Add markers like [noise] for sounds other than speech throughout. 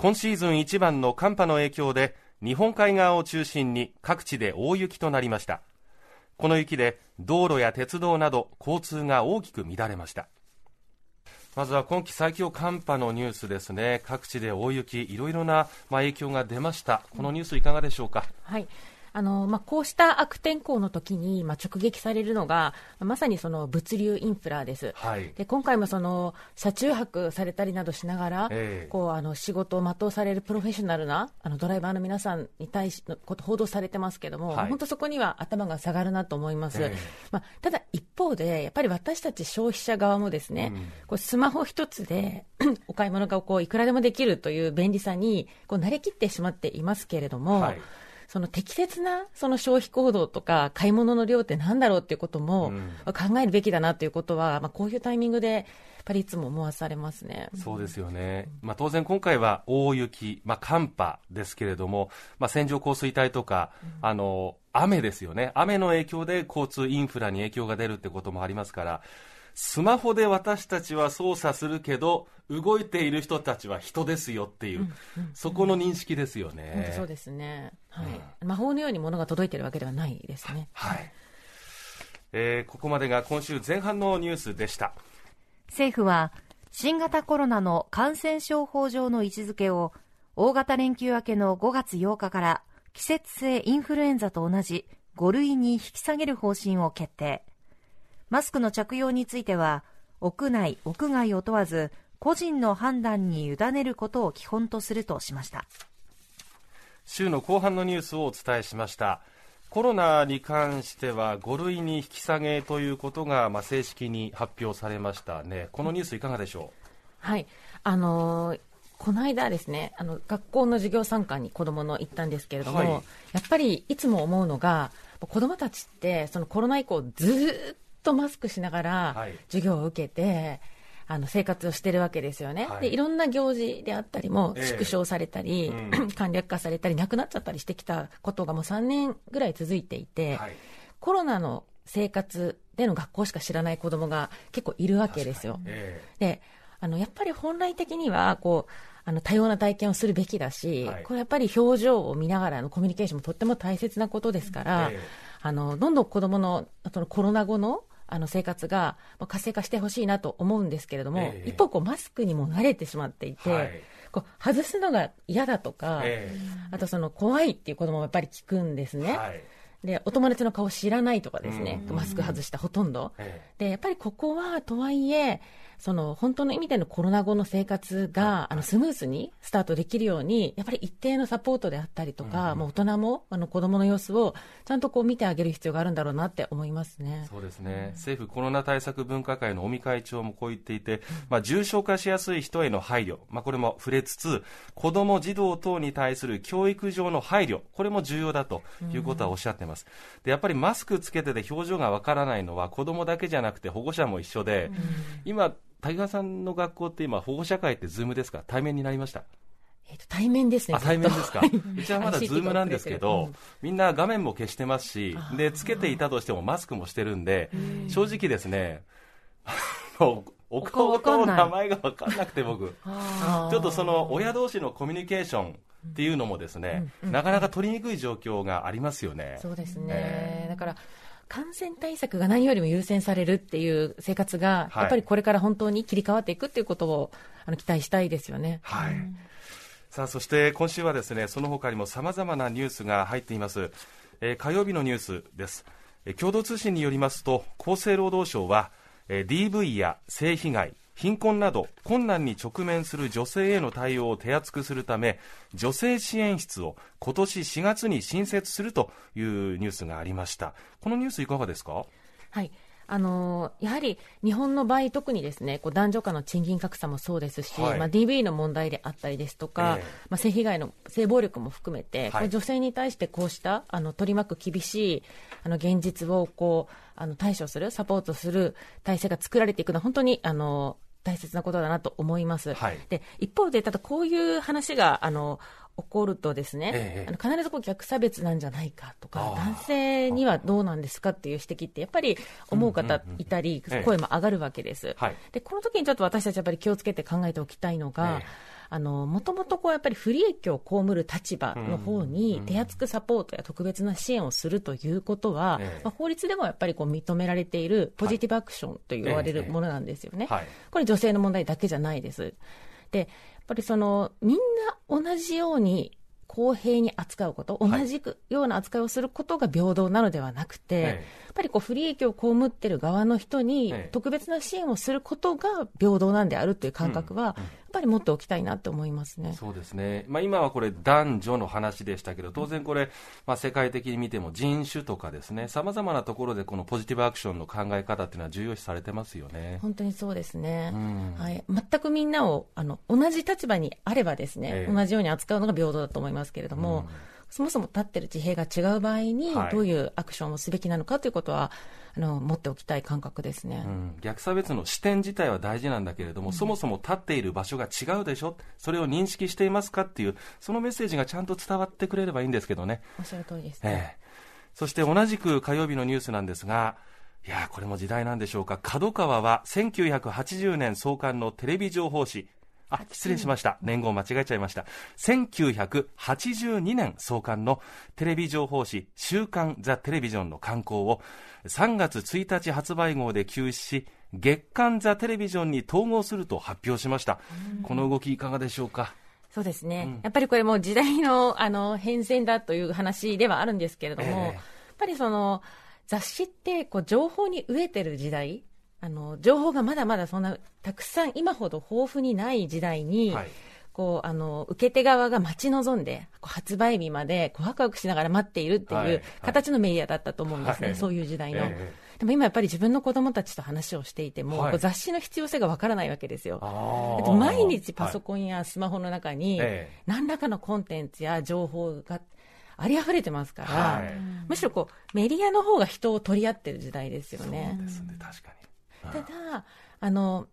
今シーズン一番の寒波の影響で日本海側を中心に各地で大雪となりました。この雪で道路や鉄道など交通が大きく乱れました。まずは今季最強寒波のニュースですね。各地で大雪いろいろな、まあ、影響が出ました。このニュースいかがでしょうか？はい。あのまあ、こうした悪天候の時に、まあ、直撃されるのが、まさにその物流インフラです。はい、で今回もその車中泊されたりなどしながら、えー、こうあの仕事を全うされるプロフェッショナルなあのドライバーの皆さんに対しのこと報道されてますけども、はい、本当そこには頭が下がるなと思います。えー、まあ、ただ一方で、やっぱり私たち消費者側もですね、うん、こうスマホ一つで [clears throat] お買い物がこういくらでもできるという便利さにこう慣れきってしまっていますけれども、はいその適切なその消費行動とか買い物の量ってなんだろうっていうことも考えるべきだなということは、まあ、こういうタイミングでやっぱりいつも思わされますね。そうですよね、まあ、当然、今回は大雪、まあ、寒波ですけれども、まあ、線状降水帯とか、うん、あの雨ですよね、雨の影響で交通インフラに影響が出るってこともありますから、スマホで私たちは操作するけど動いている人たちは人ですよっていう、うんうん、そこの認識ですよね。そうですね、はい、うん、魔法のように物が届いているわけではないですね。はい、えー、ここまでが今週前半のニュースでした。政府は新型コロナの感染症法上の位置づけを大型連休明けの5月8日から季節性インフルエンザと同じ5類に引き下げる方針を決定マスクの着用については屋内、屋外を問わず個人の判断に委ねることを基本とするとしました。週の後半のニュースをお伝えしました。コロナに関しては5類に引き下げということが、まあ、正式に発表されましたね。このニュースいかがでしょう？はい。あのーこの間ですね、あの学校の授業参観に子供の行ったんですけれども、はい、やっぱりいつも思うのが、子供たちってそのコロナ以降ずっとマスクしながら授業を受けて、あの生活をしてるわけですよね、はい、でいろんな行事であったりも縮小されたり、えーうん、[clears throat] 簡略化されたりなくなっちゃったりしてきたことがもう3年ぐらい続いていて、はい、コロナの生活での学校しか知らない子どもが結構いるわけですよ。えー、であのやっぱり本来的にはこうあの多様な体験をするべきだし、はい、これやっぱり表情を見ながらのコミュニケーションもとっても大切なことですから、えー、あのどんどん子どものそのコロナ後のあの生活が活性化してほしいなと思うんですけれども、えー、一方こうマスクにも慣れてしまっていて、はい、こう外すのが嫌だとか、えー、あとその怖いっていう子供もやっぱり聞くんですね。はいでお友達の顔知らないとかですね、マスク外したほとんど、でやっぱりここはとはいえその本当の意味でのコロナ後の生活が、あのスムーズにスタートできるように、やっぱり一定のサポートであったりとか、うん、もう大人もあの子供の様子をちゃんとこう見てあげる必要があるんだろうなって思いますね。そうですね、政府コロナ対策分科会の尾身会長もこう言っていて、まあ、重症化しやすい人への配慮、まあ、これも触れつつ、子ども、児童等に対する教育上の配慮、これも重要だということはおっしゃってます。でやっぱりマスクつけてて表情がわからないのは子どもだけじゃなくて保護者も一緒で、今滝川さんの学校って今、保護者会って Zoom ですか、対面になりました？えー、と対面ですね。あ、対面ですか？うちはまだ Zoom なんですけど、みんな画面も消してますし、で、つけていたとしてもマスクもしてるんで、正直ですね、お顔と名前が分かんなくて僕、ちょっとその親同士のコミュニケーションっていうのもですね、なかなか取りにくい状況がありますよね。そうですね。えー、だから感染対策が何よりも優先されるっていう生活が、やっぱりこれから本当に切り替わっていくっていうことをあの期待したいですよね。はい、さあそして今週はですねその他にもさまざまなニュースが入っています、えー、火曜日のニュースです、えー、共同通信によりますと厚生労働省は、えー、DV や性被害貧困など困難に直面する女性への対応を手厚くするため女性支援室を今年4月に新設するというニュースがありました。このニュースいかがですか？はい。あのやはり日本の場合、特にですねこう男女間の賃金格差もそうですし、はい、まあ、DV の問題であったりですとか、えー、まあ、性被害の性暴力も含めて、はい、女性に対してこうしたあの取り巻く厳しいあの現実をこうあの対処する、サポートする体制が作られていくのは本当にあの大切なことだなと思います。はい、で一方で、ただこういう話があの起こるとですね、ええ、あの必ずこう逆差別なんじゃないかとか男性にはどうなんですかっていう指摘ってやっぱり思う方いたり、声も上がるわけです、でこの時にちょっと私たちやっぱり気をつけて考えておきたいのが、あの、もともとこうやっぱり不利益を被る立場の方に手厚くサポートや特別な支援をするということは、ええ。まあ、法律でもやっぱりこう認められているポジティブアクションと言われるものなんですよね。はい。これ女性の問題だけじゃないです。で、ぱりその、みんな同じように公平に扱うこと、同はい。じような扱いをすることが平等なのではなくて、ええ。やっぱりこう不利益を被ってる側の人にええ。特別な支援をすることが平等なんであるという感覚は、ぱり持っておきたいなと思いますね。そうですね、まあ、今はこれ、男女の話でしたけど、当然これ、まあ、世界的に見ても人種とかですね、さまざまなところでこのポジティブアクションの考え方っていうのは重要視されてますよね。本当にそうですね、ん。はい、全くみんなをあの同じ立場にあればですね、ええ。同じように扱うのが平等だと思いますけれども、そもそも立ってる地平が違う場合にはいどういうアクションをすべきなのかということは、あの持っておきたい感覚ですね。うん逆差別の視点自体は大事なんだけれども、そもそも立っている場所が違うでしょ、それを認識していますかっていう、そのメッセージがちゃんと伝わってくれればいいんですけどね。おっしゃる通りですね。ええそして同じく火曜日のニュースなんですが、いやーこれも時代なんでしょうか、角川は1980年創刊のテレビ情報誌、あ失礼しました、年号間違えちゃいました、1982年創刊のテレビ情報誌、週刊ザ・テレビジョンの刊行を3月1日発売号で休止し、月刊ザ・テレビジョンに統合すると発表しました。この動きいかがでしょうか？そうですね、やっぱりこれも時代のあの変遷だという話ではあるんですけれども、ええ。やっぱりその雑誌ってこう情報に飢えてる時代、あの情報がまだまだそんなたくさん今ほど豊富にない時代に、はい。こうあの受け手側が待ち望んで発売日までこうワクワクしながら待っているってはい。い。う形のメディアだったと思うんですね、はい。そういう時代の。ええ。でも今やっぱり自分の子供たちと話をしていても、はい。雑誌の必要性がわからないわけですよ。毎日パソコンやスマホの中にええ。何らかのコンテンツや情報があり溢れてますから、はい。むしろこうメディアの方が人を取り合ってる時代ですよね。ですね、確かに。ただあの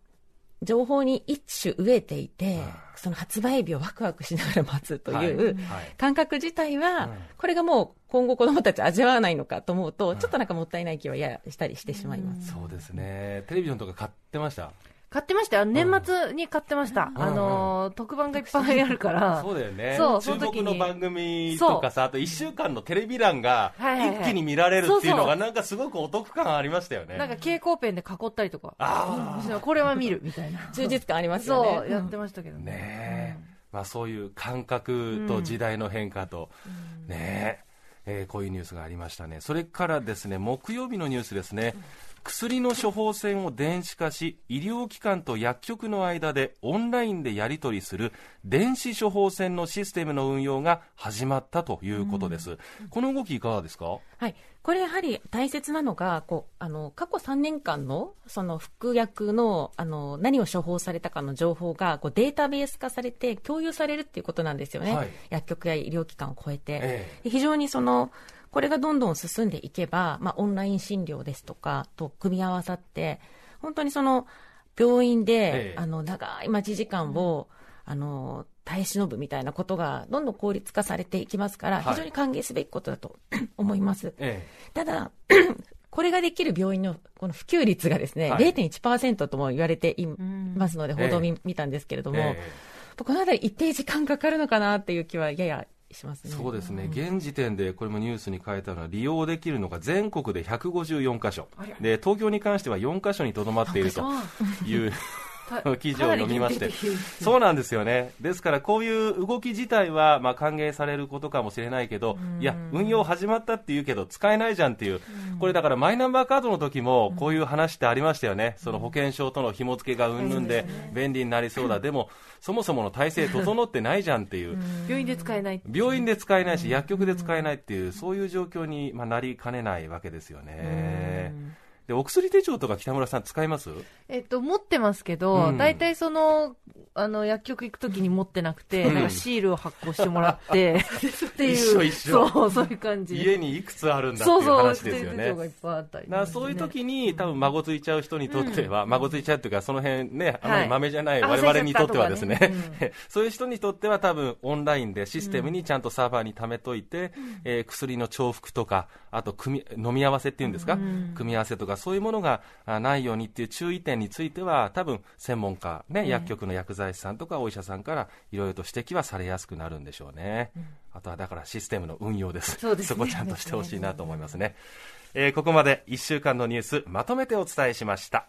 情報に一種飢えていて、その発売日をワクワクしながら待つという、感覚自体は、うん。これがもう今後子どもたち味わわないのかと思うと、ちょっとなんかもったいない気はややしたりしてしまいます。そうですね。テレビジョンとか買ってました？買ってましたよ。年末に買ってました。んあのー、特番がいっぱいあるから。そうだよね。そう注その時に目の番組とかさ、あと1週間のテレビ欄が一気に見られるっていうのがなんかすごくお得感ありましたよね。なんか蛍光ペンで囲ったりとか。あうんこれは見るみたいな。充実感ありますよね。そう、やってましたけどあ、ね。ねえ。まあそういう感覚と時代の変化と、ねえ。えーこういうニュースがありましたね。それからですね、木曜日のニュースですね。薬の処方箋を電子化し、医療機関と薬局の間でオンラインでやり取りする電子処方箋のシステムの運用が始まったということです。この動きいかがですか？はい、これやはり大切なのがこうあの過去3年間のその服薬のあの何を処方されたかの情報がこうデータベース化されて共有されるっていうことなんですよね、はい。薬局や医療機関を超えて、え。で非常にそのこれがどんどん進んでいけば、まあ、オンライン診療ですとかと組み合わさって本当にその病院で、ええ。あの長い待ち時間を、あの耐え忍ぶみたいなことがどんどん効率化されていきますから、はい。非常に歓迎すべきことだと [coughs] 思います。えただ、[coughs] これができる病院のこの普及率がですね、はい。0.1%とも言われていますので、報道を見,、たんですけれども、えこのあたり一定時間かかるのかなっていう気はややしますね。そうですね、現時点でこれもニュースに書いたのは、利用できるのが全国で154箇所、で東京に関しては4箇所にとどまっているという [laughs] 記事を読みまして、そうなんですよね、ですからこういう動き自体はまあ歓迎されることかもしれないけど、いや、運用始まったって言うけど、使えないじゃんっていう、これだからマイナンバーカードの時もこういう話ってありましたよね、その保険証との紐付けがうんぬんで便利になりそうだ、でもそもそもの体制整ってないじゃんっていう。[laughs] 病院で使えない。病院で使えないし、薬局で使えないっていう、そういう状況に、まあ、なりかねないわけですよね。で、お薬手帳とか北村さん使います？えっと、持ってますけうど、ん。大体その、あの、薬局行くときに持ってなくて、うん。なんかシールを発行してもらって、[laughs] っていう。一緒一緒。そう、そういう感じ。家にいくつあるんだっていそううそう、話ですよね。手帳がいっぱいあったり、だからそういう時に、多分孫ついちゃう人にとっては、孫ついちゃうっていうか、その辺ね、あまり豆じゃないはい我々にとってはですね、あ忘れちゃったとか [laughs] そういう人にとっては多分オンラインでシステムにちゃんとサーバーに貯めといて、えー薬の重複とか、あと組み飲み合わせっていうんですか、組み合わせとかかそういうものがないようにっていう注意点については多分専門家、ね、薬局の薬剤師さんとかお医者さんからいろいろと指摘はされやすくなるんでしょうね、うん、あとはだからシステムの運用です。そ、ね、そこちゃんとしてほしいなと思いますね、えー、ここまで1週間のニュースまとめてお伝えしました